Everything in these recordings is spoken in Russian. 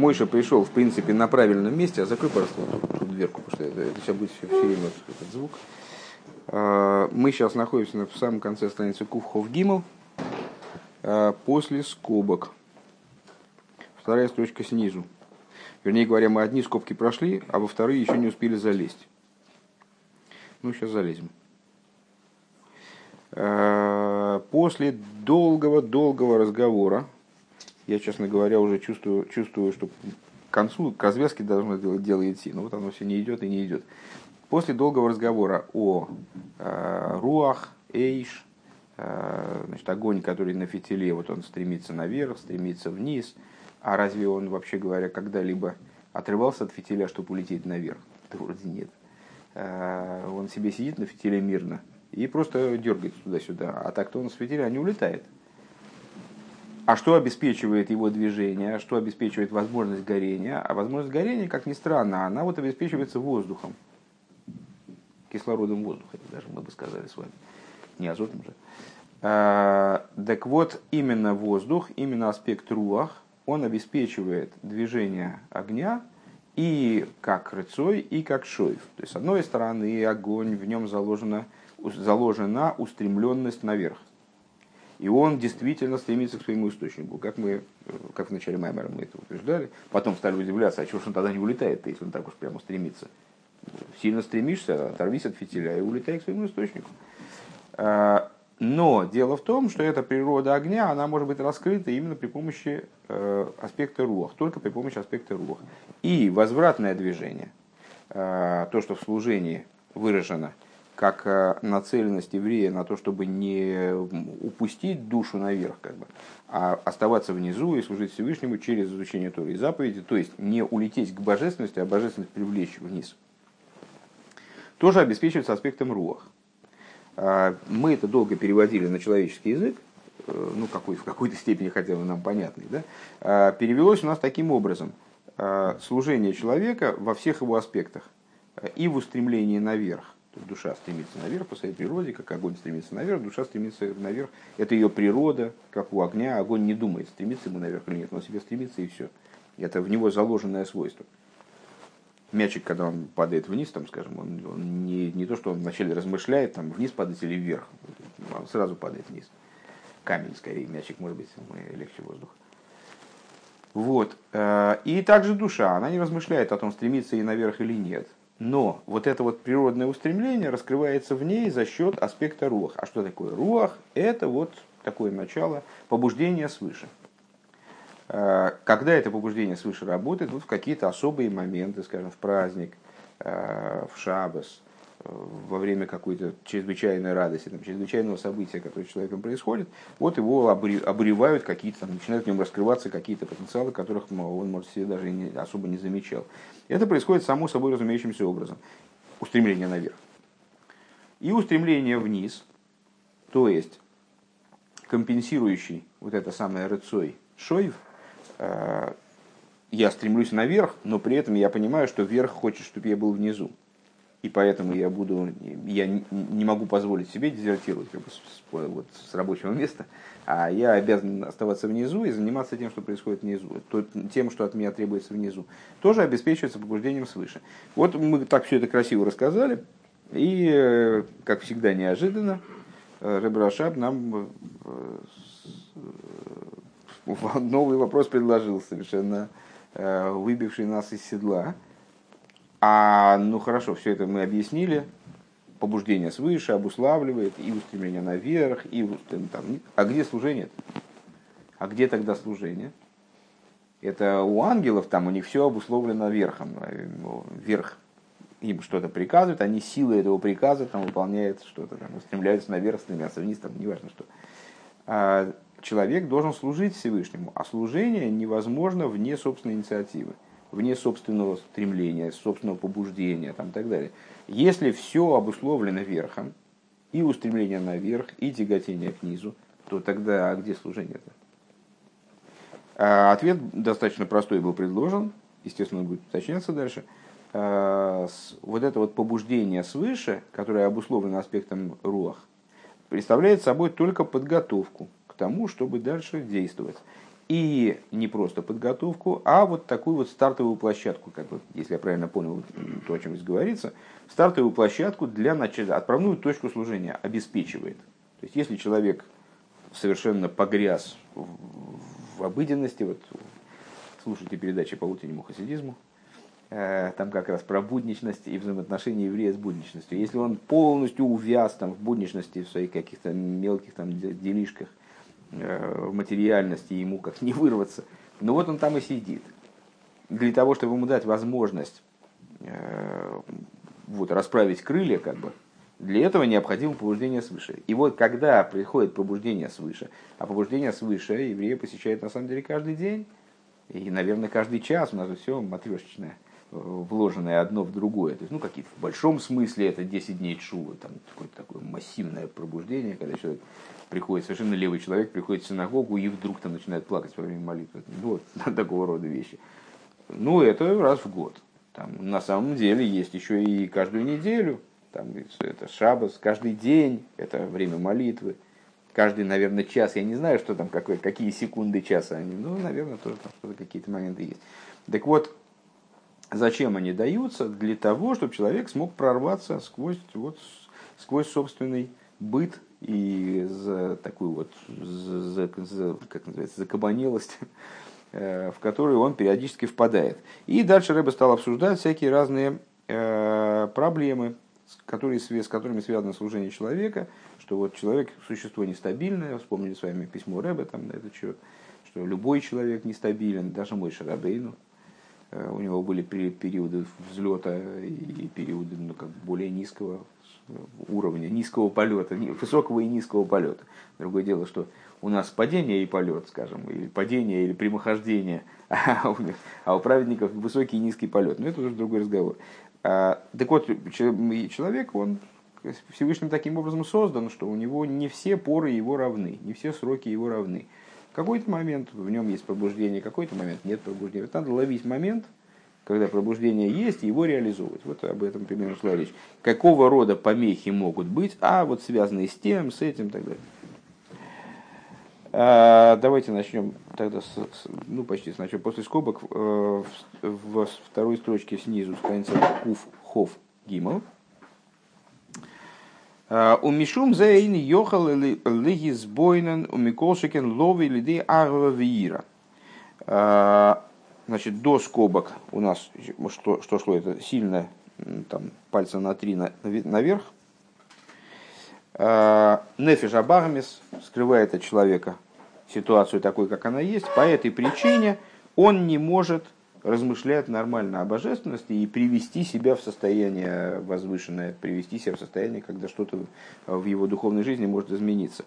Мойша пришел, в принципе, на правильном месте, а закрой, пожалуйста, тут дверку, потому что это, это сейчас будет все, все время этот звук. А, мы сейчас находимся в самом конце страницы Кувхов Гимл, а, после скобок. Вторая строчка снизу. Вернее говоря, мы одни скобки прошли, а во вторые еще не успели залезть. Ну, сейчас залезем. А, после долгого-долгого разговора, я, честно говоря, уже чувствую, чувствую, что к концу, к развязке должно дело, идти. Но вот оно все не идет и не идет. После долгого разговора о э, руах, эйш, э, значит, огонь, который на фитиле, вот он стремится наверх, стремится вниз, а разве он, вообще говоря, когда-либо отрывался от фитиля, чтобы улететь наверх? Да вроде нет. Э, он себе сидит на фитиле мирно и просто дергается туда-сюда. А так-то он с фитиля не улетает. А что обеспечивает его движение, что обеспечивает возможность горения? А возможность горения, как ни странно, она вот обеспечивается воздухом. Кислородом воздуха, даже мы бы сказали с вами. Не азотом же. А, так вот, именно воздух, именно аспект руах, он обеспечивает движение огня и как рыцой, и как шойв. То есть, с одной стороны, огонь, в нем заложена, заложена устремленность наверх. И он действительно стремится к своему источнику, как мы, как в начале Маймера мы это утверждали. Потом стали удивляться, а чего же он тогда не улетает, если он так уж прямо стремится. Сильно стремишься, оторвись от фитиля и улетай к своему источнику. А, но дело в том, что эта природа огня, она может быть раскрыта именно при помощи э, аспекта рух, только при помощи аспекта рух. И возвратное движение, э, то, что в служении выражено – как э, нацеленность еврея на то, чтобы не упустить душу наверх, как бы, а оставаться внизу и служить Всевышнему через изучение Торы и заповеди, то есть не улететь к божественности, а божественность привлечь вниз. Тоже обеспечивается аспектом руах. А, мы это долго переводили на человеческий язык, э, ну, какой, в какой-то степени хотя бы нам понятный, да? А, перевелось у нас таким образом. А, служение человека во всех его аспектах и в устремлении наверх, душа стремится наверх по своей природе, как огонь стремится наверх, душа стремится наверх. Это ее природа, как у огня. Огонь не думает, стремится ему наверх или нет, но себе стремится и все. Это в него заложенное свойство. Мячик, когда он падает вниз, там, скажем, он, он не, не то, что он вначале размышляет, там, вниз падать или вверх, он сразу падает вниз. Камень, скорее, мячик, может быть, легче воздуха. Вот. Э, и также душа, она не размышляет о том, стремится и наверх или нет. Но вот это вот природное устремление раскрывается в ней за счет аспекта руах. А что такое руах? Это вот такое начало побуждения свыше. Э, когда это побуждение свыше работает, вот в какие-то особые моменты, скажем, в праздник, э, в шабас, во время какой-то чрезвычайной радости, там, чрезвычайного события, которое с человеком происходит, вот его обревают какие-то, там, начинают в нем раскрываться какие-то потенциалы, которых он, может, себе даже не, особо не замечал. Это происходит само собой разумеющимся образом. Устремление наверх. И устремление вниз, то есть компенсирующий вот это самое рыцой шойв, э, я стремлюсь наверх, но при этом я понимаю, что вверх хочет, чтобы я был внизу и поэтому я буду, я не могу позволить себе дезертировать как бы, с, вот, с рабочего места, а я обязан оставаться внизу и заниматься тем, что происходит внизу, тем, что от меня требуется внизу, тоже обеспечивается побуждением свыше. Вот мы так все это красиво рассказали, и, э, как всегда, неожиданно, э, Ребрашаб нам э, новый вопрос предложил, совершенно выбивший нас из седла. А, ну хорошо, все это мы объяснили. Побуждение свыше обуславливает и устремление наверх, и там. А где служение? А где тогда служение? Это у ангелов, там у них все обусловлено верхом. Верх им что-то приказывает, они силы этого приказа там выполняют что-то, там, устремляются наверх, стремятся вниз, там, неважно что. А человек должен служить Всевышнему, а служение невозможно вне собственной инициативы вне собственного стремления, собственного побуждения там, и так далее. Если все обусловлено верхом, и устремление наверх, и тяготение к низу, то тогда а где служение-то? А ответ достаточно простой был предложен, естественно, будет уточняться дальше. А, вот это вот побуждение свыше, которое обусловлено аспектом руах, представляет собой только подготовку к тому, чтобы дальше действовать. И не просто подготовку, а вот такую вот стартовую площадку, как вот, если я правильно понял то, о чем здесь говорится, стартовую площадку для начала, отправную точку служения обеспечивает. То есть, если человек совершенно погряз в, обыденности, вот слушайте передачи по утреннему хасидизму, э, там как раз про будничность и взаимоотношения еврея с будничностью. Если он полностью увяз там, в будничности, в своих каких-то мелких там, делишках, в материальности, ему как не вырваться, но вот он там и сидит. Для того, чтобы ему дать возможность э, вот, расправить крылья, как бы, для этого необходимо побуждение свыше. И вот когда приходит побуждение свыше, а побуждение свыше евреи посещают на самом деле каждый день, и, наверное, каждый час у нас же все матрешечное, вложенное одно в другое. То есть, ну, какие-то в большом смысле это 10 дней чува, там какое-то такое массивное пробуждение, когда человек приходит, совершенно левый человек приходит в синагогу и вдруг там начинает плакать во время молитвы. Ну, вот такого рода вещи. Ну, это раз в год. Там, на самом деле есть еще и каждую неделю, там, это шабас, каждый день, это время молитвы, каждый, наверное, час, я не знаю, что там, какой, какие секунды часа они, ну, наверное, тоже там какие-то моменты есть. Так вот, зачем они даются? Для того, чтобы человек смог прорваться сквозь, вот, сквозь собственный быт и за такую вот, за, за, как называется, закабанелость, э, в которую он периодически впадает. И дальше Рэбе стал обсуждать всякие разные э, проблемы, которые, с которыми связано служение человека, что вот человек существо нестабильное, вспомнили с вами письмо Рэбе там на этот счет, что любой человек нестабилен, даже мой Шарабейну, у него были периоды взлета и периоды ну, как более низкого уровня, низкого полета, высокого и низкого полета. Другое дело, что у нас падение и полет, скажем, или падение или прямохождение, а у, а у праведников высокий и низкий полет. Но это уже другой разговор. А, так вот, человек, он Всевышним таким образом создан, что у него не все поры его равны, не все сроки его равны. Какой-то момент в нем есть пробуждение, какой-то момент нет пробуждения. Вот надо ловить момент, когда пробуждение есть, его реализовывать. Вот об этом примерно шла речь. Какого рода помехи могут быть, а вот связанные с тем, с этим и так далее. А, давайте начнем тогда, с, ну почти сначала, после скобок, э, в, в второй строчке снизу, страница Куф Хов Гимл. А, у Мишум Зейн Йохал Лигис Бойнен у Миколшикен Лови Лиды Арва. А, значит, до скобок у нас, что, что шло, это сильно, там, пальца на три на, наверх, Э, Нефиш Абармис скрывает от человека ситуацию такой, как она есть. По этой причине он не может размышлять нормально о божественности и привести себя в состояние возвышенное, привести себя в состояние, когда что-то в его духовной жизни может измениться.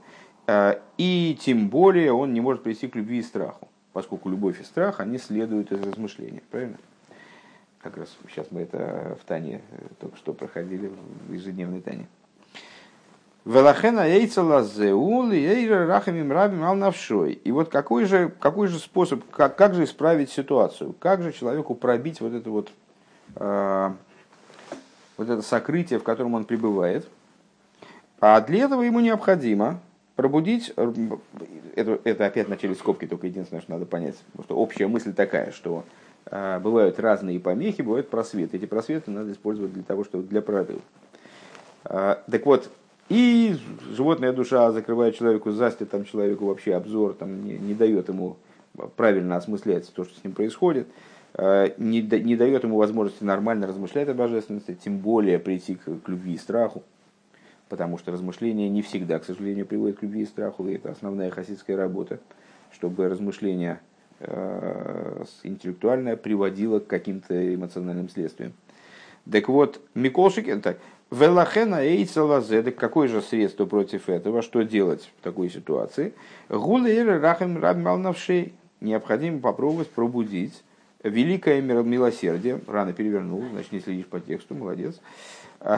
Э, и тем более он не может прийти к любви и страху, поскольку любовь и страх, они следуют из размышления. Правильно? Как раз сейчас мы это в Тане э, только что проходили, в ежедневной Тане. Велахена яйцелазеул и рахамим рабим ал навшой. И вот какой же, какой же способ, как, как же исправить ситуацию? Как же человеку пробить вот это вот, э, вот это сокрытие, в котором он пребывает? А для этого ему необходимо пробудить, это, это опять начали скобки, только единственное, что надо понять, потому что общая мысль такая, что э, бывают разные помехи, бывают просветы. Эти просветы надо использовать для того, чтобы для прорыва. Э, так вот, и животная душа закрывает человеку, застит там человеку вообще обзор, там, не, не дает ему правильно осмыслять то, что с ним происходит, э, не, не дает ему возможности нормально размышлять о божественности, тем более прийти к, к любви и страху, потому что размышления не всегда, к сожалению, приводят к любви и страху, и это основная хасидская работа, чтобы размышление э, интеллектуальное приводило к каким-то эмоциональным следствиям. Так вот, Миколшикин, так, Велахена эйцелазе, какое же средство против этого? Что делать в такой ситуации? Гулейр рахем рабмалнавшей. Необходимо попробовать пробудить великое милосердие. Рано перевернул, значит, не следишь по тексту, молодец.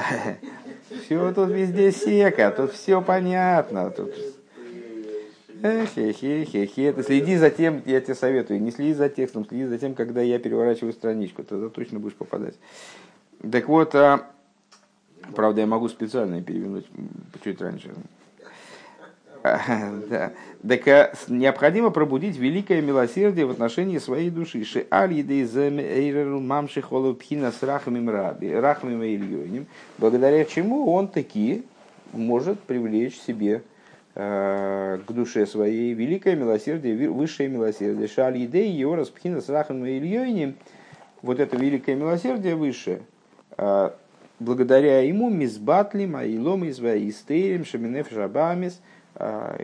Все тут везде сека, тут все понятно. Тут... Хе-хе-хе-хе. Ты следи за тем, я тебе советую, не следи за текстом, следи за тем, когда я переворачиваю страничку, тогда точно будешь попадать. Так вот, а, Правда, я могу специально перевернуть чуть раньше. Да. Так э, необходимо пробудить великое милосердие в отношении своей души. Ши аль мамши холопхина с рахмим раби, рахмим ильёним, благодаря чему он таки может привлечь себе э, к душе своей великое милосердие, высшее милосердие. Шаль идей его распхина с рахмим ильёним, вот это великое милосердие высшее, благодаря ему мизбатлим, аилом, изваистерим, шаминеф жабамис – а,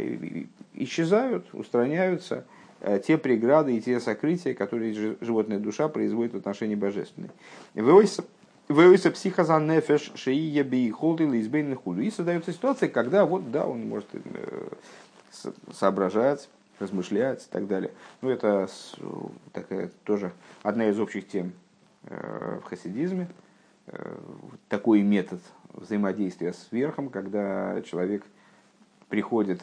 исчезают, устраняются э, те преграды и те сокрытия, которые животная душа производит в отношении божественной. Вывойся психоза нефеш шеия бейхолд или избейный худу. И создается ситуация, когда вот, да, он может э, соображать, размышлять и так далее. Ну, это такая тоже одна из общих тем э, в хасидизме. Такой метод взаимодействия с верхом, когда человек – приходит,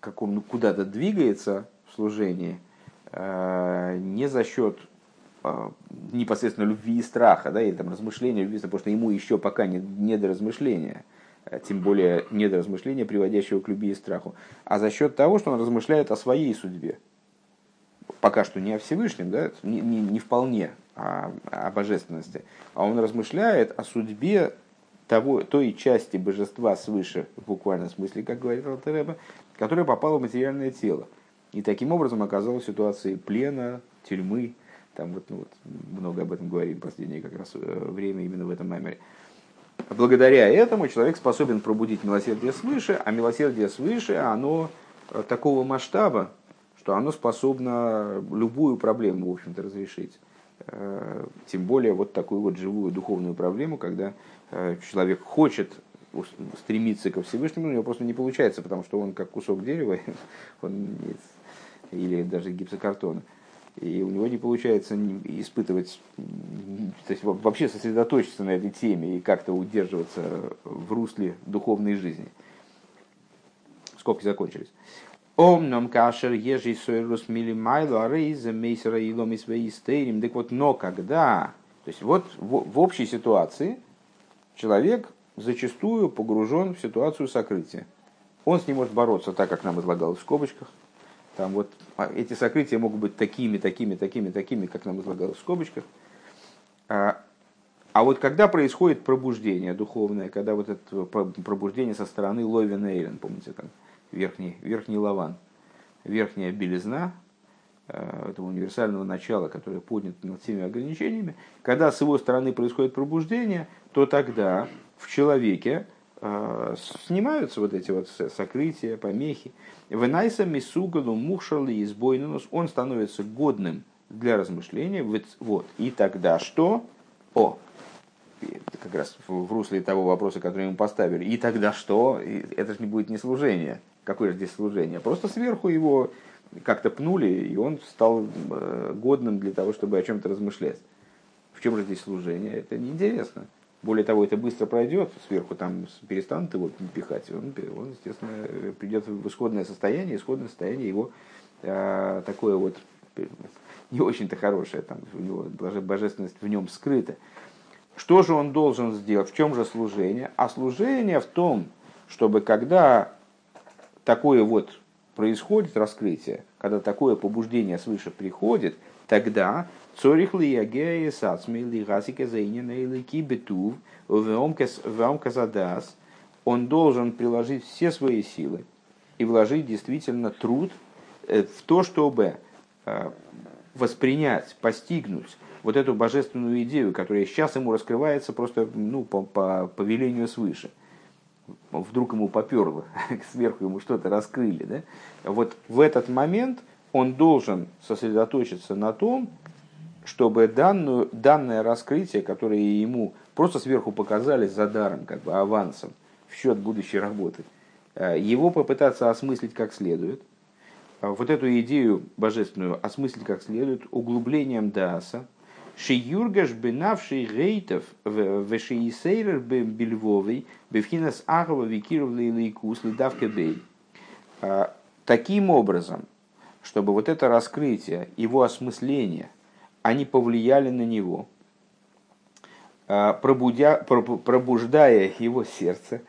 как он куда-то двигается в служении, э, не за счет э, непосредственно любви и страха, да, или там размышления любви, потому что ему еще пока не, не до размышления, э, тем более не до размышления, приводящего к любви и страху, а за счет того, что он размышляет о своей судьбе. Пока что не о Всевышнем, да, не, не, не вполне о, божественности, а он размышляет о судьбе того, той части божества свыше, в буквальном смысле, как говорит Алтереба, которая попала в материальное тело. И таким образом оказалась в ситуации плена, тюрьмы. Там вот, ну, вот много об этом говорим в последнее как раз э, время именно в этом меморе. Благодаря этому человек способен пробудить милосердие свыше, а милосердие свыше, оно э, такого масштаба, что оно способно любую проблему, в общем-то, разрешить. Э, тем более вот такую вот живую духовную проблему, когда Э, человек хочет стремиться ко Всевышнему, у него просто не получается, потому что он как кусок дерева он, или даже гипсокартона. И у него не получается испытывать, то есть вообще сосредоточиться на этой теме и как-то удерживаться в русле духовной жизни. Скобки закончились. Омном кашер ежи сойрус милимайло арейза мейсера и ломис Так вот, но когда, то есть вот в, в общей ситуации – человек зачастую погружен в ситуацию сокрытия. Он с ним может бороться так, как нам излагалось в скобочках. Там вот эти сокрытия могут быть такими, такими, такими, такими, как нам излагалось в скобочках. А, а вот когда происходит пробуждение духовное, когда вот это пробуждение со стороны Ловина Эйлен, помните, там верхний, верхний лаван, верхняя белизна, Э, этого универсального начала, которое поднято над всеми ограничениями, когда с его стороны происходит пробуждение, то тогда в человеке э, снимаются вот эти вот сокрытия, помехи. Венайса мисугалу мухшали избойнус, он становится годным для размышления. Вот. И тогда что? О, как раз в русле того вопроса, который ему поставили. И тогда что? Это же не будет не служение. Какое же здесь служение? Просто сверху его как-то пнули, и он стал э, годным для того, чтобы о чем-то размышлять. В чем же здесь служение? Это неинтересно. Более того, это быстро пройдет, сверху там перестанут его пихать, он, он естественно, придет в исходное состояние, исходное состояние его э, такое вот не очень-то хорошее, там у него божественность в нем скрыта. Что же он должен сделать? В чем же служение? А служение в том, чтобы когда такое вот происходит раскрытие, когда такое побуждение свыше приходит, тогда цорих ли ягея сацми ли гасике заинена или кибетув задас, он должен приложить все свои силы и вложить действительно труд э, в то, чтобы э, воспринять, постигнуть вот эту божественную идею, которая сейчас ему раскрывается просто ну, по, по, по велению свыше вдруг ему поперло, сверху ему что-то раскрыли, да? вот в этот момент он должен сосредоточиться на том, чтобы данную, данное раскрытие, которое ему просто сверху показали за даром, как бы авансом, в счет будущей работы, э, его попытаться осмыслить как следует, вот эту идею божественную осмыслить как следует, углублением даса, Шиюргаш бенавший гейтов в шиисейрер бельвовый бевхинас агова викиров лейкус лидавка бей. Таким образом, чтобы вот это раскрытие, его осмысление, они повлияли на него, а, пробудя, пробуждая его сердце,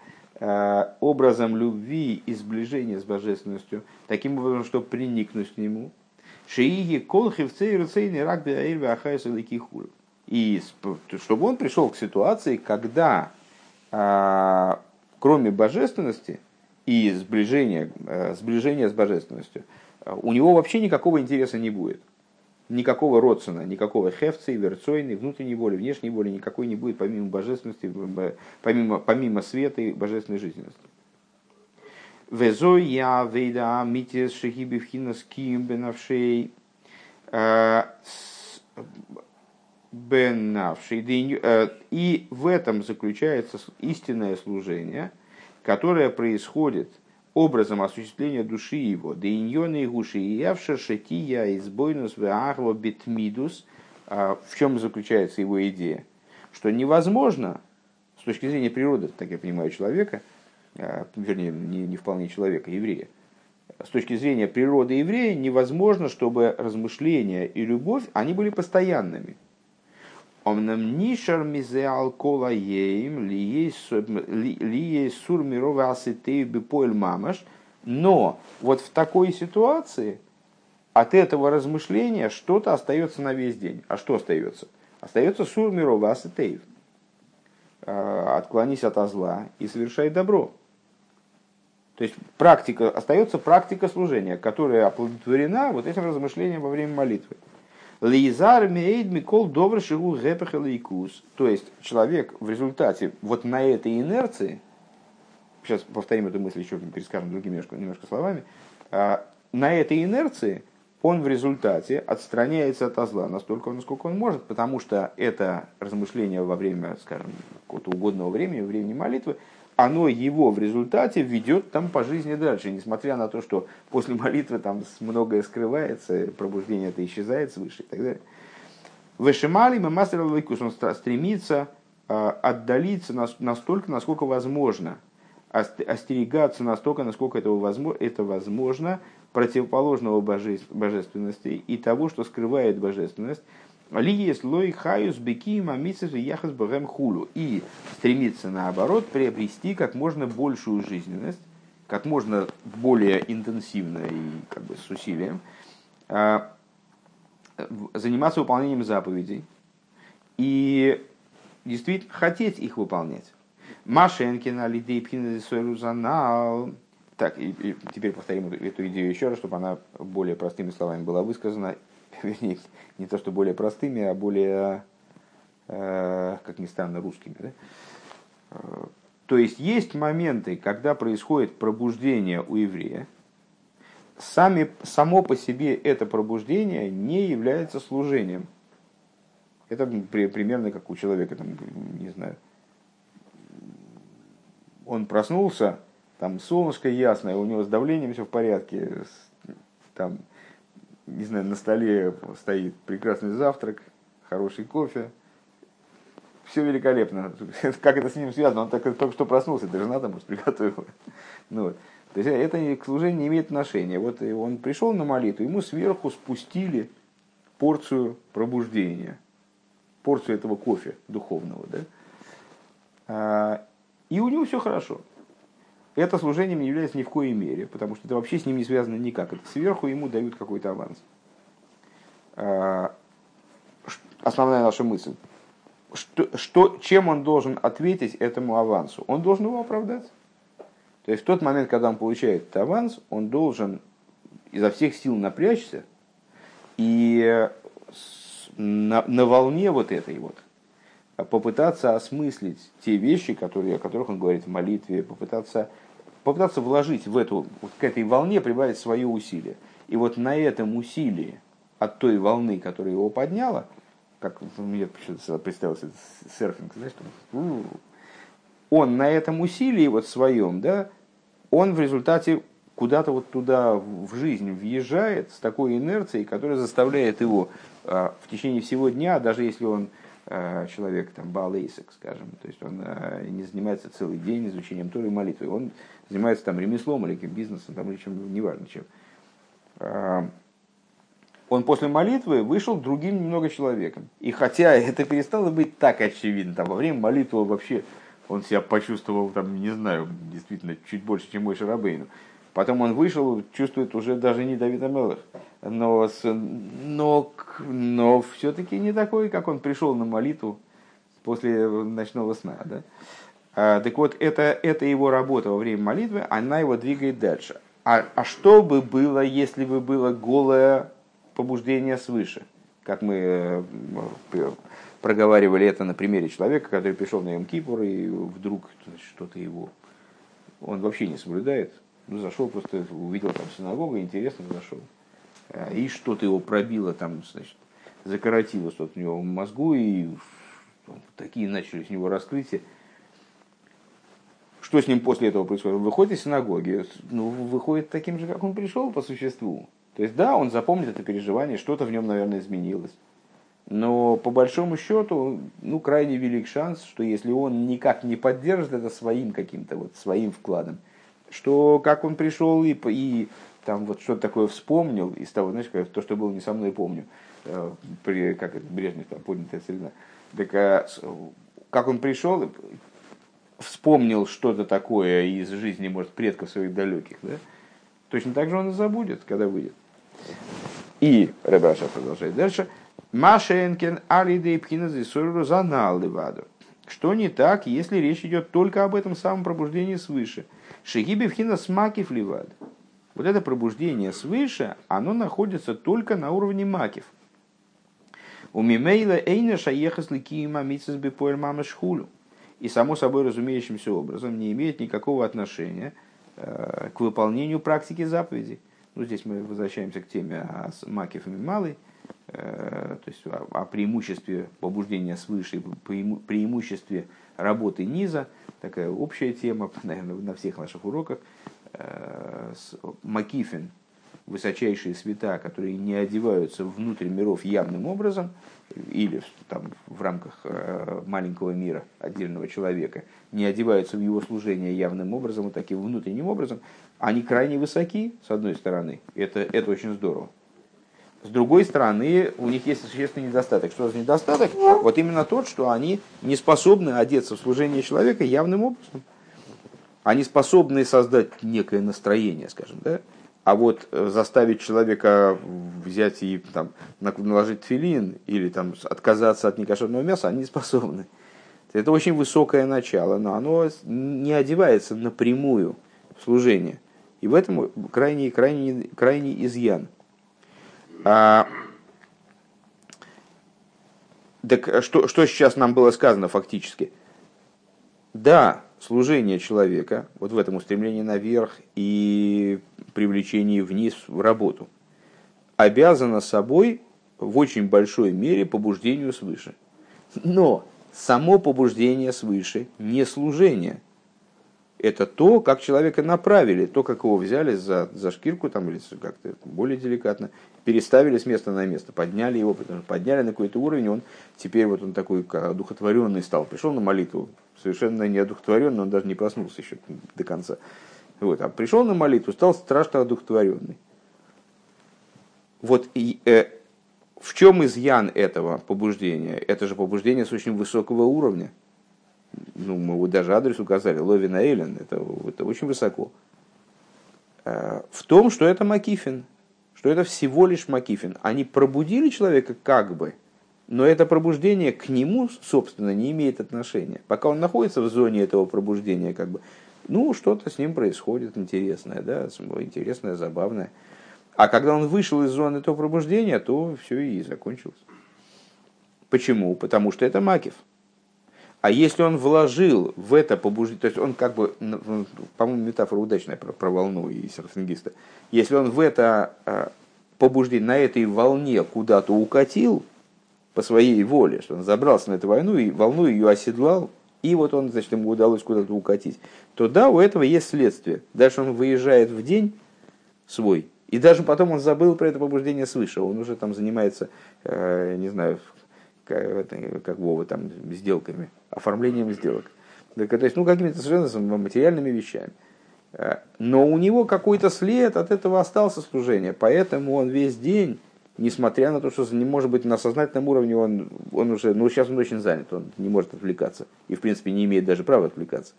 образом любви и сближения с божественностью, таким образом, чтобы приникнуть к нему. Шииги колхивцей руцейный рак И чтобы он пришел к ситуации, когда кроме божественности и сближения, сближения с божественностью, у него вообще никакого интереса не будет никакого родствена, никакого хефца, верцойной, внутренней боли, внешней боли никакой не будет, помимо божественности, помимо, помимо света и божественной жизненности. Везой я вейда митис шехиби вхинас ким бенавшей э, бенавшей. Э, и в этом заключается истинное служение, которое происходит – образом осуществления души его. Да иньоны и гуши и явша шатия избойнус веахло битмидус. А в чем заключается его идея? Что невозможно, с точки зрения природы, так я понимаю, человека, вернее, не, не вполне человека, еврея, с точки зрения природы еврея невозможно, чтобы размышления и любовь, они были постоянными. Омнам нишар мизе алкола еим ли сур мирова аситею бипоэль мамаш. Но вот в такой ситуации от этого размышления что-то остается на весь день. А что остается? Остается сур мирова аситеев. А, отклонись от зла и совершай добро. То есть практика, остается практика служения, которая оплодотворена вот этим размышлением во время молитвы. Лизар мейд микол добр шигу лейкус. То есть человек в результате вот на этой инерции, сейчас повторим эту мысль еще перескажем другими немножко, немножко словами, а, на этой инерции он в результате отстраняется от зла настолько, насколько он может, потому что это размышление во время, скажем, какого-то угодного времени, времени молитвы, оно его в результате ведет там по жизни дальше, несмотря на то, что после молитвы там многое скрывается, пробуждение это исчезает свыше и так далее. Вышимали мы мастер Лайкус, он стремится а, отдалиться настолько, насколько возможно, остерегаться настолько, насколько это возможно противоположного божественности и того, что скрывает божественность, ли есть лой хаюс беки мамицев и яхас богем хулу. И стремится, наоборот, приобрести как можно большую жизненность, как можно более интенсивно и как бы с усилием, а, заниматься выполнением заповедей и действительно хотеть их выполнять. Машенкина, Лидей Пхиназисойрузанал. Так, и, и теперь повторим эту идею еще раз, чтобы она более простыми словами была высказана вернее, не то что более простыми, а более, э, как ни странно, русскими. Да? Э, то есть есть моменты, когда происходит пробуждение у еврея, сами, само по себе это пробуждение не является служением. Это примерно как у человека, там, не знаю, он проснулся, там солнышко ясное, у него с давлением все в порядке, там не знаю, на столе стоит прекрасный завтрак, хороший кофе, все великолепно. Как это с ним связано? Он так, только что проснулся, жена там может приготовила. Ну, вот. То есть это к служению не имеет отношения. Вот он пришел на молитву, ему сверху спустили порцию пробуждения, порцию этого кофе духовного. Да? А, и у него все хорошо это служением не является ни в коей мере, потому что это вообще с ним не связано никак. Это сверху ему дают какой-то аванс. А, основная наша мысль. Что, что, чем он должен ответить этому авансу? Он должен его оправдать. То есть в тот момент, когда он получает этот аванс, он должен изо всех сил напрячься и на, на волне вот этой вот попытаться осмыслить те вещи, которые, о которых он говорит в молитве, попытаться попытаться вложить в эту, вот к этой волне, прибавить свое усилие. И вот на этом усилии от той волны, которая его подняла, как мне представился серфинг, знаешь, он на этом усилии вот своем, да, он в результате куда-то вот туда в жизнь въезжает с такой инерцией, которая заставляет его а, в течение всего дня, даже если он а, человек, там, балейсек, скажем, то есть он а, не занимается целый день изучением Торы и молитвы, он занимается там ремеслом или бизнесом, там, или чем, неважно чем. А, он после молитвы вышел другим немного человеком. И хотя это перестало быть так очевидно, там, во время молитвы вообще он себя почувствовал, там, не знаю, действительно, чуть больше, чем мой Шарабейну. Потом он вышел, чувствует уже даже не Давид Амелых, но, но, но все-таки не такой, как он пришел на молитву после ночного сна. Да? А, так вот, это, это его работа во время молитвы, она его двигает дальше. А, а что бы было, если бы было голое побуждение свыше? Как мы э, проговаривали это на примере человека, который пришел на Йом-Кипур, и вдруг что-то его... Он вообще не соблюдает. Ну, зашел просто, увидел там синагогу, интересно зашел. А, и что-то его пробило там, значит, закоротило что-то у него в мозгу, и такие начались у него раскрытия. Что с ним после этого происходит? Выходит из синагоги, ну, выходит таким же, как он пришел по существу. То есть, да, он запомнит это переживание, что-то в нем, наверное, изменилось. Но по большому счету, ну, крайне велик шанс, что если он никак не поддержит это своим каким-то вот своим вкладом, что как он пришел и, и там вот что-то такое вспомнил из того, знаешь, как, то, что было не со мной, помню, э, при, как это, Брежнев, там, поднятая целина. Так а, как он пришел, вспомнил что-то такое из жизни, может, предков своих далеких, да? Точно так же он и забудет, когда выйдет. И Ребраша продолжает дальше. Машенкен алидей пхиназы сору занал леваду. Что не так, если речь идет только об этом самом пробуждении свыше? Шигиби пхина смакив ливад. Вот это пробуждение свыше, оно находится только на уровне макив. У мимейла эйна шаехас ликима митсис бепоэль мама шхулю. И само собой разумеющимся образом не имеет никакого отношения э, к выполнению практики заповедей. Ну, здесь мы возвращаемся к теме о макив и малой – Э, то есть о, о преимуществе побуждения свыше, преимуществе работы низа, такая общая тема, наверное, на всех наших уроках. Э, Макифин, высочайшие света, которые не одеваются внутрь миров явным образом, или там, в рамках э, маленького мира отдельного человека, не одеваются в его служение явным образом, вот таким внутренним образом, они крайне высоки, с одной стороны, это, это очень здорово. С другой стороны, у них есть существенный недостаток. Что за недостаток? Вот именно тот, что они не способны одеться в служение человека явным образом. Они способны создать некое настроение, скажем, да? А вот э, заставить человека взять и там, наложить филин или там, отказаться от некошерного мяса, они не способны. Это очень высокое начало, но оно не одевается напрямую в служение. И в этом крайний, крайний, крайний изъян – а, так что, что сейчас нам было сказано фактически? Да, служение человека, вот в этом устремлении наверх и привлечении вниз в работу, обязано собой в очень большой мере побуждению свыше. Но само побуждение свыше не служение – это то, как человека направили, то, как его взяли за, за шкирку, там, или как-то более деликатно, переставили с места на место, подняли его, подняли на какой-то уровень, он теперь вот он такой одухотворенный стал, пришел на молитву, совершенно не одухотворенный, он даже не проснулся еще до конца. Вот, а пришел на молитву, стал страшно одухотворенный. Вот и, э, в чем изъян этого побуждения? Это же побуждение с очень высокого уровня – ну, мы вот даже адрес указали, Ловина Эйлен, это, это очень высоко, э, в том, что это Макифин, что это всего лишь Макифин. Они пробудили человека как бы, но это пробуждение к нему, собственно, не имеет отношения. Пока он находится в зоне этого пробуждения, как бы, ну, что-то с ним происходит интересное, да, интересное, забавное. А когда он вышел из зоны этого пробуждения, то все и закончилось. Почему? Потому что это Макив – а если он вложил в это побуждение, то есть он как бы, по-моему, метафора удачная про, про волну и серфингиста, если он в это а, побуждение, на этой волне куда-то укатил по своей воле, что он забрался на эту войну и волну ее оседлал, и вот он, значит, ему удалось куда-то укатить, то да, у этого есть следствие. Дальше он выезжает в день свой, и даже потом он забыл про это побуждение свыше. Он уже там занимается, э, не знаю, как, как Вова, там, сделками, оформлением сделок. То есть, ну, какими-то совершенно материальными вещами. Э, но у него какой-то след от этого остался служения, поэтому он весь день несмотря на то, что не может быть на сознательном уровне он, он уже, ну сейчас он очень занят, он не может отвлекаться и в принципе не имеет даже права отвлекаться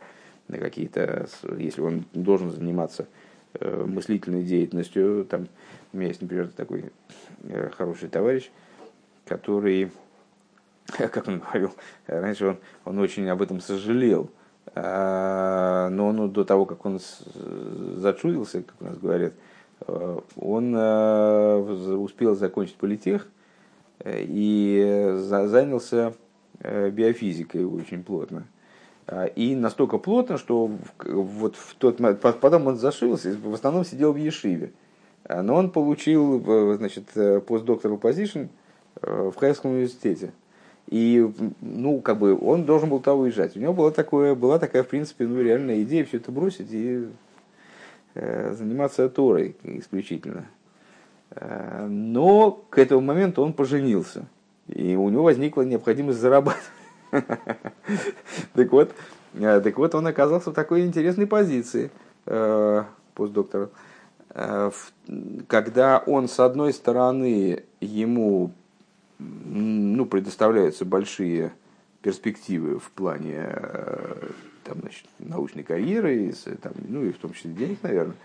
на какие-то, если он должен заниматься э, мыслительной деятельностью, там у меня есть, например, такой э, хороший товарищ, который, как он говорил, раньше он, он очень об этом сожалел, а, но он до того, как он зачудился, как у нас говорят, Э, он э, успел закончить политех э, и занялся биофизикой очень плотно. И настолько плотно, что вот в тот потом он зашился, в основном сидел в Ешиве. Но он получил значит, постдокторал позишн в Хайском университете. И, ну, как бы, он должен был там уезжать. У него была, такое, была такая, в принципе, ну, реальная идея все это бросить и Э, заниматься Торой исключительно. Э, но к этому моменту он поженился, и у него возникла необходимость зарабатывать. Так вот, э, так вот, он оказался в такой интересной позиции, постдоктор, когда он, с одной стороны, ему ну, предоставляются большие перспективы в плане там, значит, научной карьеры, там, ну и в том числе денег, наверное.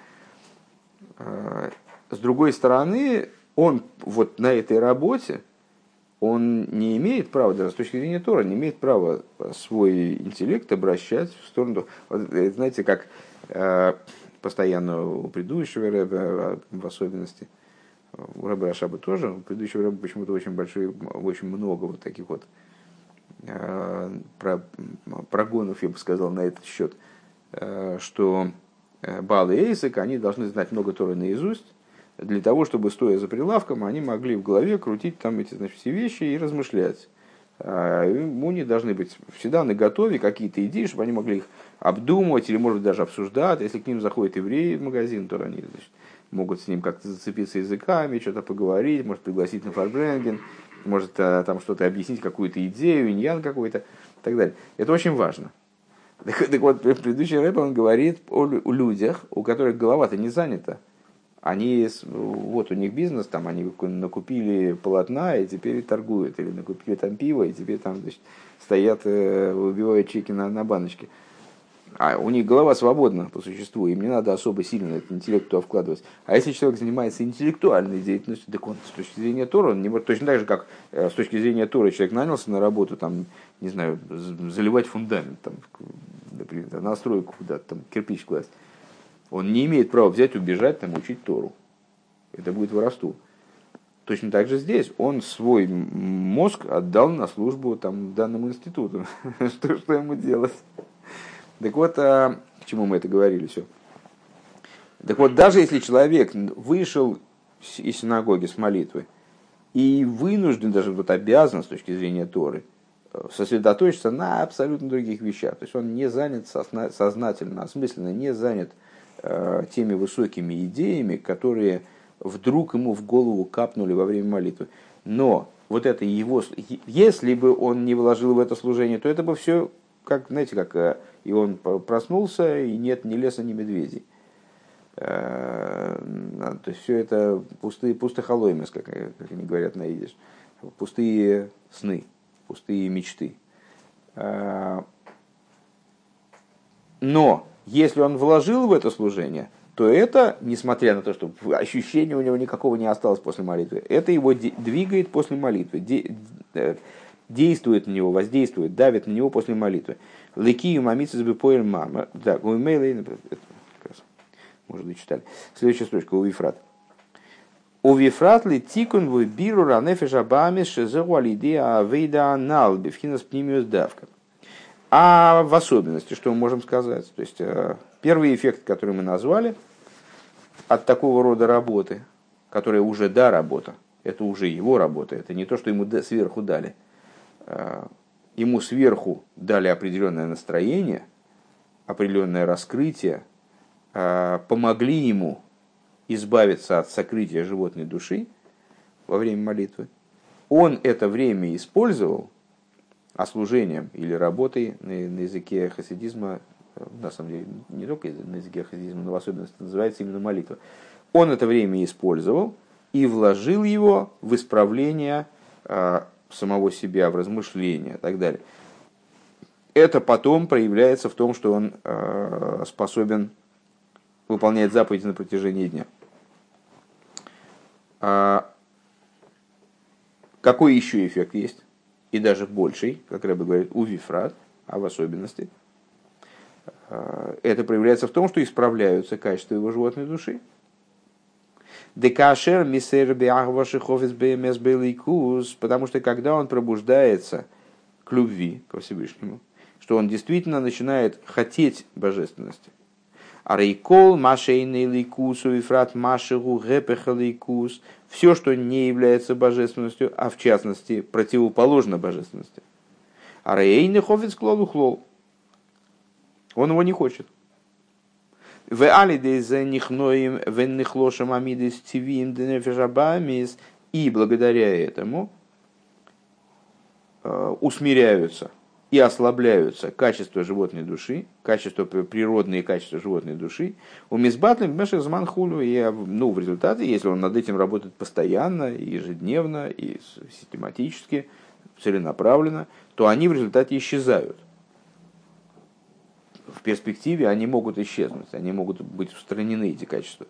А, с другой стороны, он вот на этой работе, он не имеет права, даже с точки зрения Тора, не имеет права свой интеллект обращать в сторону... Вот, знаете, как э, постоянно у предыдущего рэба, в особенности, у рэба Рашаба тоже, у предыдущего рэба почему-то очень большой, очень много вот таких вот Э, про, прогонов, я бы сказал, на этот счет, э, что э, Бал и Эйсек, они должны знать много Торы наизусть, для того, чтобы, стоя за прилавком, они могли в голове крутить там эти значит, все вещи и размышлять. Не должны быть всегда на готове какие-то идеи, чтобы они могли их обдумывать или, может быть, даже обсуждать. Если к ним заходит еврей в магазин, то они значит, могут с ним как-то зацепиться языками, что-то поговорить, может пригласить на фарбренген может э, там что-то объяснить, какую-то идею, иньян какой-то и так далее. Это очень важно. Так, так вот, предыдущий рэп, он говорит о, о людях, у которых голова-то не занята. Они, вот у них бизнес, там они накупили полотна и теперь торгуют, или накупили там пиво и теперь там значит, стоят, э, выбивают чеки на, на баночке а у них голова свободна по существу, им не надо особо сильно этот интеллект туда вкладывать. А если человек занимается интеллектуальной деятельностью, так он с точки зрения Тора, он не может, точно так же, как э, с точки зрения Тора человек нанялся на работу, там, не знаю, заливать фундамент, там, например, на куда-то, там, кирпич класть. Он не имеет права взять, убежать, там, учить Тору. Это будет воровство. Точно так же здесь. Он свой мозг отдал на службу там, данному институту. что, что ему делать? Так вот, а, к чему мы это говорили все? Так вот, даже если человек вышел из синагоги с молитвы и вынужден, даже вот обязан с точки зрения Торы, э, сосредоточиться на абсолютно других вещах. То есть он не занят сознательно, осмысленно, не занят э, теми высокими идеями, которые вдруг ему в голову капнули во время молитвы. Но вот это его, если бы он не вложил в это служение, то это бы все, как, знаете, как э, и он проснулся, и нет ни леса, ни медведей. Э, то есть все это пустые, пустохолоймес, как, как они говорят на идиш. Пустые сны, пустые мечты. Э, но если он вложил в это служение, то это, несмотря на то, что ощущения у него никакого не осталось после молитвы, это его двигает после молитвы, э, действует на него, воздействует, давит на него после молитвы. Лекию мамицис бы поэль мама. Так, у имейла, может быть, читали. Следующая строчка, у Вифрат. У Вифрат ли тикун в биру ранефеш абамис шезеу алидея авейда анал бифхинас пнимиус давка. А в особенности, что мы можем сказать? То есть, э, первый эффект, который мы назвали, от такого рода работы, которая уже да работа, это уже его работа, это не то, что ему сверху дали э, ему сверху дали определенное настроение, определенное раскрытие, а, помогли ему избавиться от сокрытия животной души во время молитвы. Он это время использовал, а служением или работой на, языке хасидизма, на самом деле не только на языке хасидизма, но в особенности называется именно молитва. Он это время использовал и вложил его в исправление самого себя, в размышления и так далее. Это потом проявляется в том, что он способен выполнять заповеди на протяжении дня. Какой еще эффект есть? И даже больший, как Рэбе говорит, у Вифрат, а в особенности. А, это проявляется в том, что исправляются качества его животной души. Декашер мисер потому что когда он пробуждается к любви, к Всевышнему, что он действительно начинает хотеть божественности – Арейкол, Машейный ликусу, Ифрат Машигу, Гепеха ликус. Все, что не является божественностью, а в частности противоположно божественности. Арейный хофиц клолу хлол. Он его не хочет. В алидез нихноим веннихлошам амидис тивим денефежабамис. И благодаря этому э, усмиряются и ослабляются качества животной души, качества, природные качества животной души, у мисбатлим мешек зман хулю, и ну, в результате, если он над этим работает постоянно, ежедневно, и систематически, целенаправленно, то они в результате исчезают. В перспективе они могут исчезнуть, они могут быть устранены, эти качества.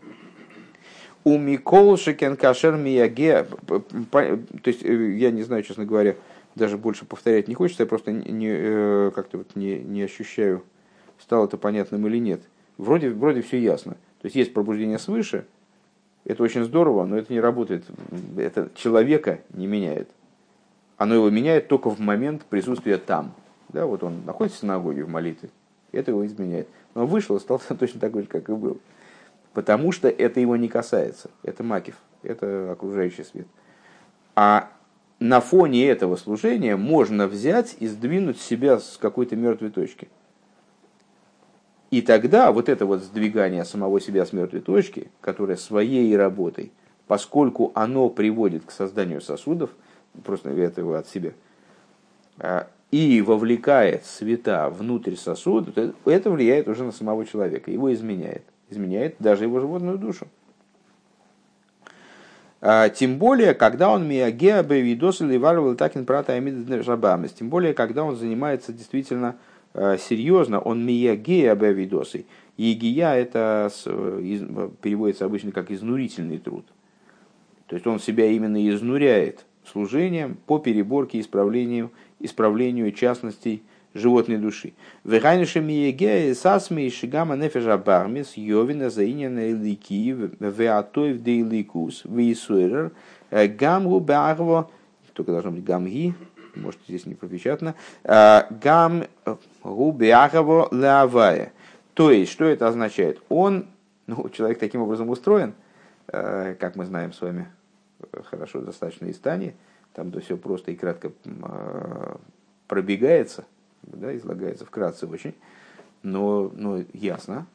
У Микол Шекен Кашер Мияге, то есть э, я не знаю, честно говоря, даже больше повторять не хочется, я просто не, э, как-то вот не, не ощущаю, стало это понятным или нет. Вроде, вроде все ясно. То есть есть пробуждение свыше, это очень здорово, но это не работает. Это человека не меняет. Оно его меняет только в момент присутствия там. Да, вот он находится в синагоге в молитве, это его изменяет. Но вышел и стал точно такой же, как и был. Потому что это его не касается. Это Макив, это окружающий свет. А на фоне этого служения можно взять и сдвинуть себя с какой-то мертвой точки. И тогда вот это вот сдвигание самого себя с мертвой точки, которое своей работой, поскольку оно приводит к созданию сосудов, просто это его от себя, а, и вовлекает света внутрь сосуда, это влияет уже на самого человека, его изменяет. Изменяет даже его животную душу. А, тем более, когда он миагеа бевидос или варвал такин прата жабамес. Тем более, когда он занимается действительно а, серьезно, он миагеа бевидосы. Егия это переводится обычно как изнурительный труд. То есть он себя именно изнуряет служением по переборке и исправлению, исправлению частностей животной души. Вегайниши миеге сасми шигама нефежа бармис йовина заинена илики веатоев де иликус веисуэрер э, гамгу баарво только должно быть гамги, может здесь не пропечатано, э, гам губиахово лавая. То есть, что это означает? Он, ну, человек таким образом устроен, э, как мы знаем с вами хорошо достаточно из Тани, там то все просто и кратко пробегается, да, излагается вкратце очень, но, но ясно.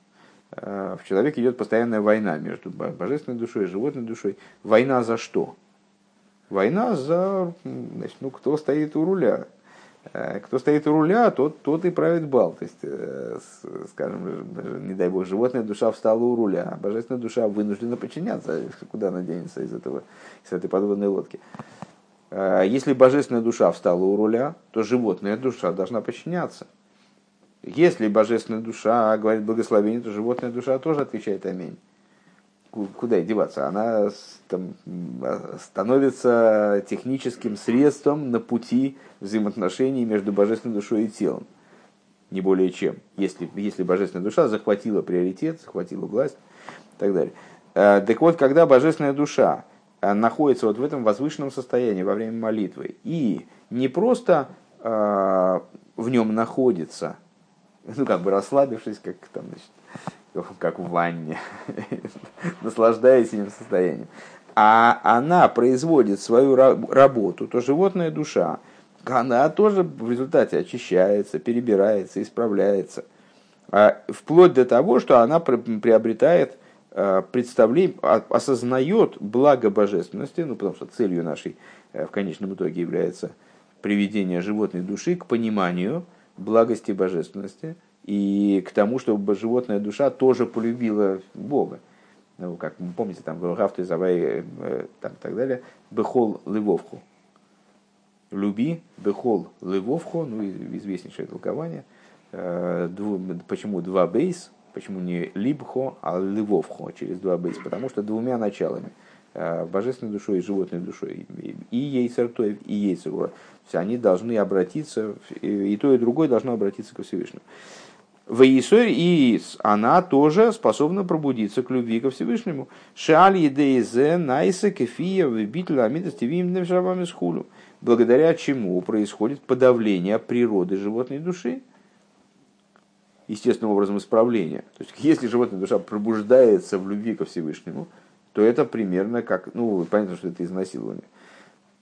А, в человеке идет постоянная война между божественной душой и животной душой. Война за что? Война за, значит, ну, кто стоит у руля. А, кто стоит у руля, тот, тот и правит бал. То есть, э, скажем, не дай бог, животная душа встала у руля, а божественная душа вынуждена подчиняться. Куда она денется из, этого, из этой подводной лодки? Э, если божественная душа встала у руля, то животная душа должна подчиняться. Если божественная душа говорит благословение, то животная душа тоже отвечает аминь. Куда деваться? Она там, становится техническим средством на пути взаимоотношений между божественной душой и телом. Не более чем. Если, если божественная душа захватила приоритет, захватила власть и так далее. Э, так вот, когда божественная душа Э, находится вот в этом возвышенном состоянии во время молитвы и не просто э, в нем находится, ну как бы расслабившись, как там, значит, как в ванне, наслаждаясь этим состоянием, а она производит свою работу, то животная душа, она тоже в результате очищается, перебирается, исправляется, а вплоть до того, что она приобретает Э, представление, осознает благо божественности, ну, потому что целью нашей э, в конечном итоге является приведение животной души к пониманию благости божественности и к тому, чтобы животная душа тоже полюбила Бога. ну, как помните, там, Гафты, Завай, там, так далее, Бехол Лывовху. Люби, Бехол Лывовху, ну, известнейшее толкование. Почему два бейс, почему не либхо, а ливовхо через два бейс? Потому что двумя началами – Э, божественной душой и животной душой, и ейцертоев, и ейцерура. То есть они должны обратиться, и то, и другое должно обратиться ко Всевышнему. В Иисоре и она тоже способна пробудиться к любви ко Всевышнему. Шаль едеизе найса кефия выбителя амидостивим шабами схулю. Благодаря чему происходит подавление природы животной души, естественным образом исправление. То есть, если животная душа пробуждается в любви ко Всевышнему, то это примерно как, ну, понятно, что это изнасилование.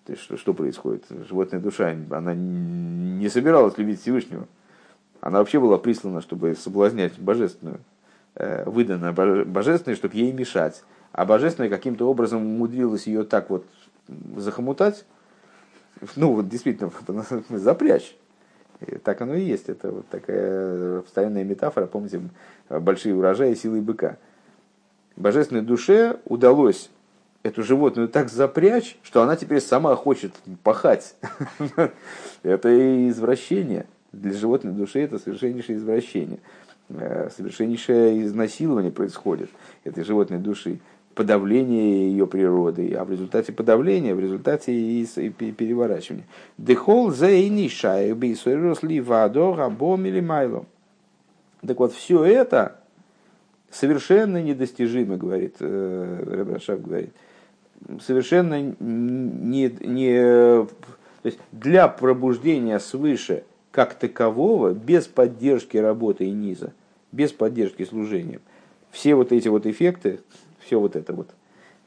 То есть, что, что происходит? Животная душа, она не собиралась любить Всевышнего. Она вообще была прислана, чтобы соблазнять божественную, э, выдана божественной, чтобы ей мешать. А божественная каким-то образом умудрилась ее так вот захомутать, ну вот действительно запрячь. И так оно и есть. Это вот такая постоянная метафора. Помните, большие урожаи силы быка божественной душе удалось эту животную так запрячь, что она теперь сама хочет пахать. Это извращение. Для животной души это совершеннейшее извращение. Э, совершеннейшее изнасилование происходит этой животной души. Подавление ее природы. А в результате подавления, в результате и переворачивания. Дехол вадо рабом или майлом. Так вот, все это совершенно недостижимо, говорит э, Рабрашав, говорит, совершенно не, не, то есть для пробуждения свыше как такового, без поддержки работы и низа, без поддержки служения, все вот эти вот эффекты, все вот это вот,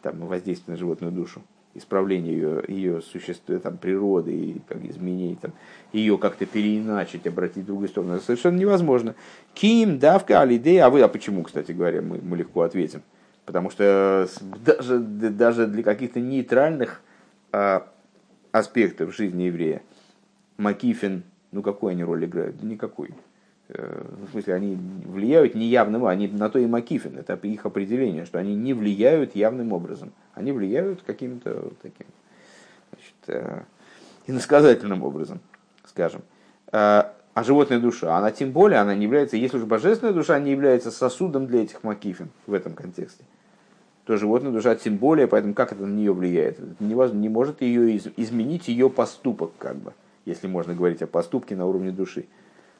там, воздействие на животную душу, исправление ее, ее существа, там, природы, и как изменить, там, ее как-то переиначить, обратить в другую сторону, это совершенно невозможно. Ким, давка, алидей, а вы, а почему, кстати говоря, мы, мы легко ответим. Потому что даже, даже для каких-то нейтральных а, аспектов жизни еврея Макифин, ну какой они роль играют? Да никакой. Э, в смысле, они влияют неявным, они на то и Макифин, это их определение, что они не влияют явным образом. Они влияют каким-то таким значит, э, иносказательным образом, скажем. Э, а животная душа, она тем более, она не является, если уж божественная душа не является сосудом для этих макифин в этом контексте, то животная душа тем более, поэтому как это на нее влияет? Это не, не может ее из, изменить ее поступок, как бы, если можно говорить о поступке на уровне души.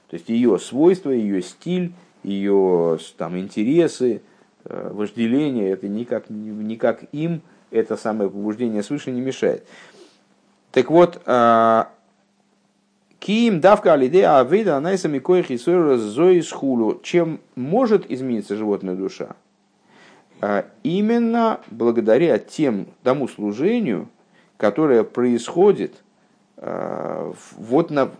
То есть ее свойства, ее стиль, ее там, интересы, э, вожделение, это никак, никак им это самое побуждение свыше не мешает. Так вот, а, Ким давка алидея авида анайсами коих и зои хулу. Чем может измениться животная душа? А, именно благодаря тем, тому служению, которое происходит вот на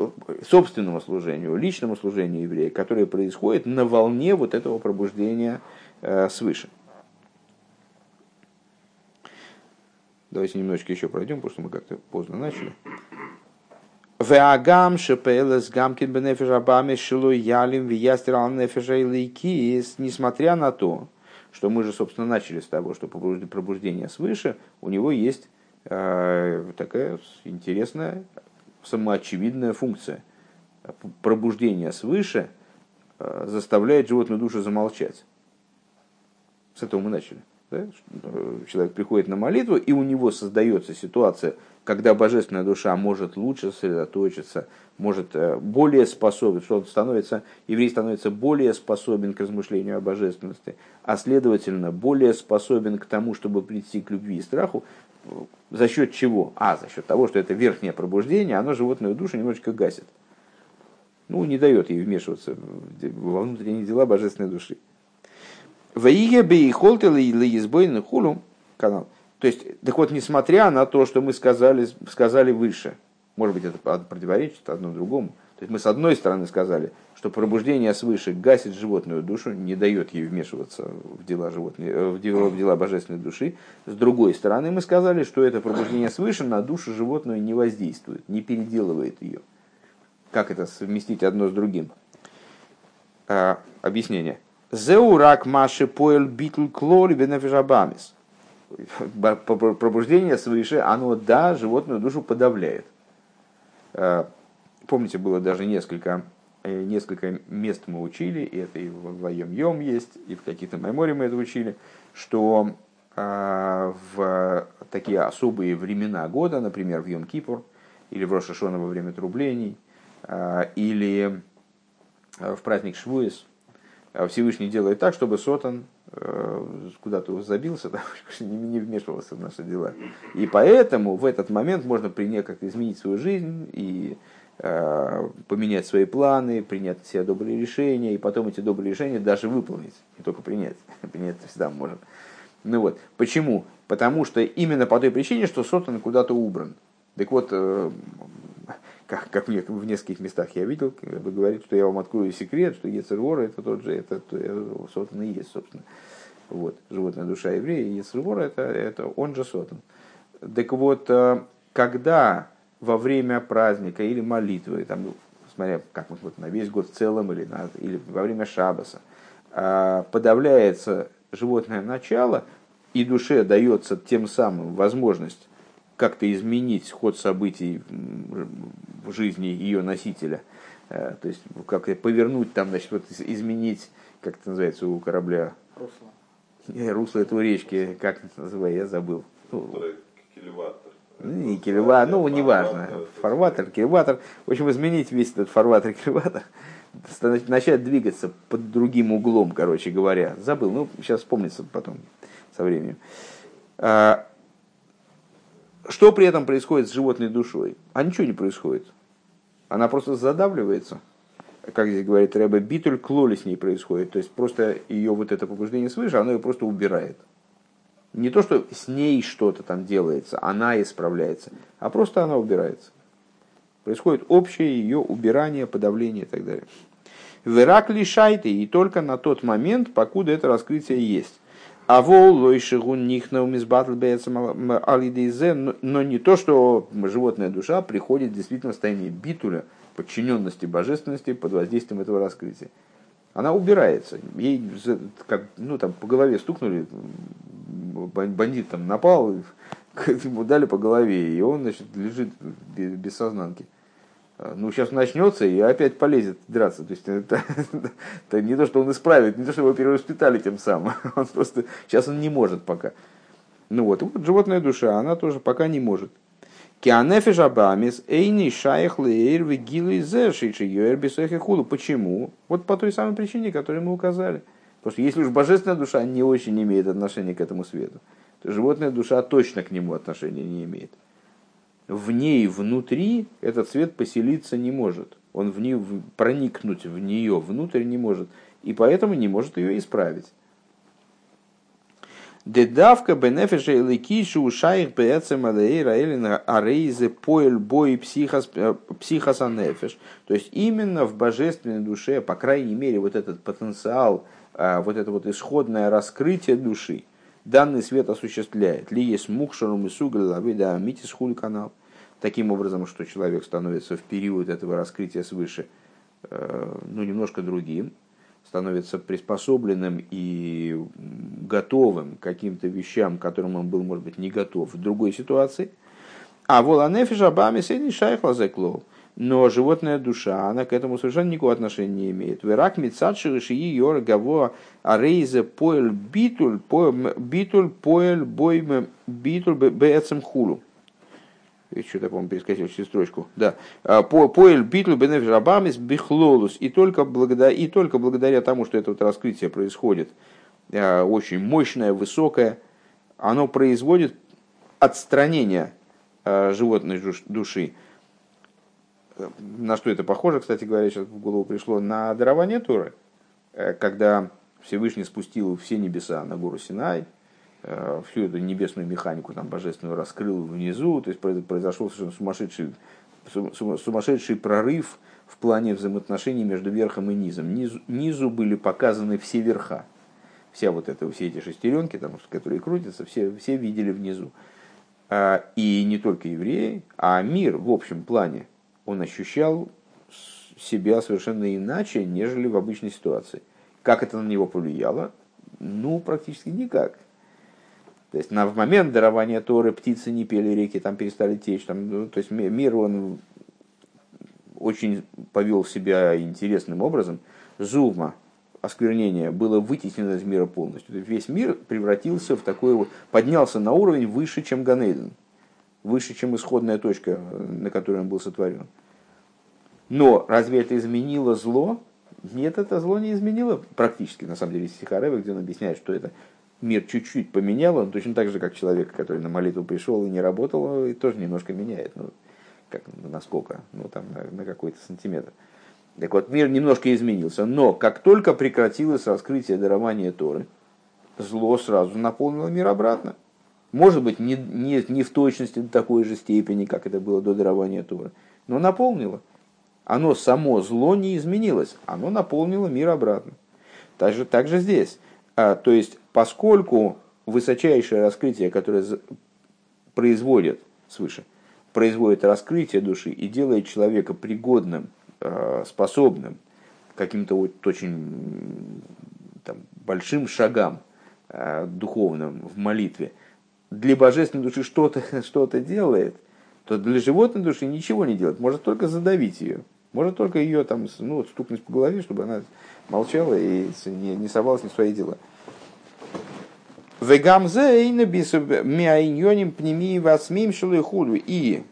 собственному служению, личному служению еврея, которое происходит на волне вот этого пробуждения а, свыше. Давайте немножечко еще пройдем, потому что мы как-то поздно начали. Веагам шепелес гамкин бенефиш абами шилу ялим виястрал нефиша лейкис, несмотря на то, что мы же, собственно, начали с того, что пробуждение свыше, у него есть э, такая интересная, самоочевидная функция. Пробуждение свыше э, заставляет животную душу замолчать. С этого мы начали. Да? Э, человек приходит на молитву, и у него создается ситуация, когда божественная душа может лучше сосредоточиться, может э, более способен, что он становится, еврей становится более способен к размышлению о божественности, а следовательно более способен к тому, чтобы прийти к любви и страху, э, за счет чего? А, за счет того, что это верхнее пробуждение, оно животную душу немножечко гасит. Ну, не дает ей вмешиваться во внутренние дела божественной души. Ваиге канал. То есть, так вот, несмотря на то, что мы сказали, сказали выше, может быть, это противоречит одно другому. То есть мы с одной стороны сказали, что пробуждение свыше гасит животную душу, не дает ей вмешиваться в дела, животной, э, в дела, в дела божественной души. С другой стороны мы сказали, что это пробуждение свыше на душу животную не воздействует, не переделывает ее. Как это совместить одно с другим? А, объяснение. Зеурак маши поэл битл клори бенефишабамис. Пробуждение свыше, оно, да, животную душу подавляет. Э, помните, было даже несколько, э, несколько мест мы учили, и это и в Йом есть, и в каких-то мемориях мы это учили, что э, в такие особые времена года, например, в Йом Кипур, или в Рошашона во время трублений, или в праздник Швуис, Всевышний делает так, чтобы Сотан Э, куда-то забился, да, не вмешивался в наши дела. И поэтому в этот момент можно принять, как изменить свою жизнь и э, поменять свои планы, принять все добрые решения, и потом эти добрые решения даже выполнить, не только принять. принять всегда можно. Ну вот, почему? Потому что именно по той причине, что Сотан куда-то убран. Так вот, э, как, как мне в нескольких местах я видел, вы говорите, что я вам открою секрет, что Ецергора это тот же, это, Сотан и есть, собственно. Вот, животная душа еврея, и это, это он же Сотан. Так вот, э, когда во время праздника или молитвы, там, ну, смотря как вот на весь год в целом или, на, или во время шабаса, э, подавляется животное начало, и душе дается тем самым возможность как-то изменить ход событий в жизни ее носителя. Э, то есть как повернуть там, значит, вот изменить, как это называется у корабля? Русло. Русло этого речки, как называется, я забыл. Ну, килеватор. Не килеватор, ну, неважно. Фарватер, килеватор. В общем, изменить весь этот фарватер, килеватор начать двигаться под другим углом, короче говоря. Забыл, ну, сейчас вспомнится потом со временем. А, что при этом происходит с животной душой? А ничего не происходит. Она просто задавливается. Как здесь говорит Рэбе, битуль клоли с ней происходит. То есть просто ее вот это побуждение свыше, оно ее просто убирает. Не то, что с ней что-то там делается, она исправляется, а просто она убирается. Происходит общее ее убирание, подавление и так далее. Верак лишайте, и только на тот момент, покуда это раскрытие есть. А вол лойшигун нихнау мизбатл но не то, что животная душа приходит действительно в состояние битуля, подчиненности божественности под воздействием этого раскрытия. Она убирается. Ей ну, там, по голове стукнули, бандит там напал, ему дали по голове, и он значит, лежит без сознанки. А, ну, сейчас начнется и опять полезет драться. То есть это, это не то, что он исправит, не то, что его перевоспитали тем самым. Он просто сейчас он не может пока. Ну вот, вот животная душа, она тоже пока не может. Почему? Вот по той самой причине, которую мы указали. Потому что если уж божественная душа не очень имеет отношения к этому свету, то животная душа точно к нему отношения не имеет в ней внутри этот свет поселиться не может. Он в нее, проникнуть в нее внутрь не может. И поэтому не может ее исправить. Дедавка бенефиша или кишу ушаих бецем алейра элина арейзе поэль бой психос э, психосанефиш. То есть именно в божественной душе, по крайней мере, вот этот потенциал, вот это вот исходное раскрытие души, данный свет осуществляет. Ли есть мухшарум и сугаль лавида митис хуль канал таким образом, что человек становится в период этого раскрытия свыше э, ну, немножко другим, становится приспособленным и готовым к каким-то вещам, к которым он был, может быть, не готов в другой ситуации. А воланефиш абами сейни шайхла зеклоу. Но животная душа, она к этому совершенно никакого отношения не имеет. Верак мицадши шии йор гаво арейзе поэль битуль, битуль поэль бойме битуль бецем хулу. Я что-то, по-моему, перескочил через строчку. Да. А, по Поэль битлу бенефиш абамис бихлолус. И только, благодаря, и только благодаря тому, что это вот раскрытие происходит, а, очень мощное, высокое, оно производит отстранение а, животной души. На что это похоже, кстати говоря, сейчас в голову пришло, на дарование Торы, э, когда Всевышний спустил все небеса на гору Синай, Э, всю эту небесную механику там, божественную раскрыл внизу, то есть произошел совершенно сумасшедший, сумасшедший прорыв в плане взаимоотношений между верхом и низом. Низу, низу были показаны все верха. Вся вот это, все эти шестеренки, там, которые крутятся, все, все видели внизу. А, и не только евреи, а мир в общем плане, он ощущал себя совершенно иначе, нежели в обычной ситуации. Как это на него повлияло? Ну, практически никак. То есть на, в момент дарования Торы птицы не пели, реки там перестали течь. Там, ну, то есть мир, он очень повел себя интересным образом. Зума, осквернение, было вытеснено из мира полностью. Весь мир превратился в такой вот, поднялся на уровень выше, чем Ганейден, выше, чем исходная точка, на которой он был сотворен. Но разве это изменило зло? Нет, это зло не изменило практически, на самом деле, Сихаревы, где он объясняет, что это мир чуть-чуть поменял, он точно так же, как человек, который на молитву пришел и не работал, и тоже немножко меняет. Ну, как, насколько? Ну, там, на, на какой-то сантиметр. Так вот, мир немножко изменился, но как только прекратилось раскрытие дарования Торы, зло сразу наполнило мир обратно. Может быть, не, не, не в точности до такой же степени, как это было до дарования Торы, но наполнило. Оно само зло не изменилось, оно наполнило мир обратно. Также, также здесь. А, то есть, поскольку высочайшее раскрытие, которое производит свыше, производит раскрытие души и делает человека пригодным Э, способным каким-то вот очень там, большим шагам э, духовным в молитве, для божественной души что-то что делает, то для животной души ничего не делает, может только задавить ее, может только ее там, ну, стукнуть по голове, чтобы она молчала и не, не совалась ни в свои дела. И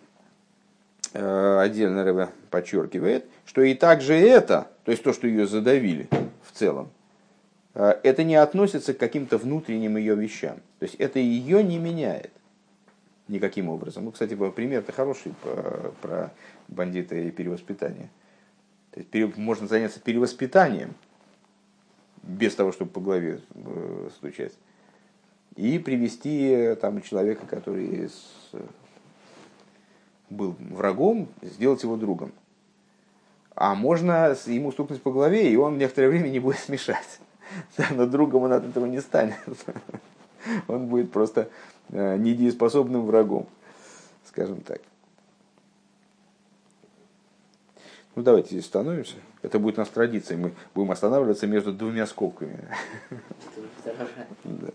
э, отдельно Рэбе подчеркивает, что и также это, то есть то, что ее задавили в целом, это не относится к каким-то внутренним ее вещам. То есть это ее не меняет никаким образом. Ну, кстати, пример-то хороший про, про бандита и перевоспитание. То есть можно заняться перевоспитанием без того, чтобы по голове э, стучать. И привести там человека, который был врагом, сделать его другом. А можно ему стукнуть по голове, и он некоторое время не будет смешать. Да, но другом он от этого не станет. Он будет просто э, недееспособным врагом, скажем так. Ну, давайте здесь остановимся. Это будет у нас традицией. Мы будем останавливаться между двумя скобками. Да.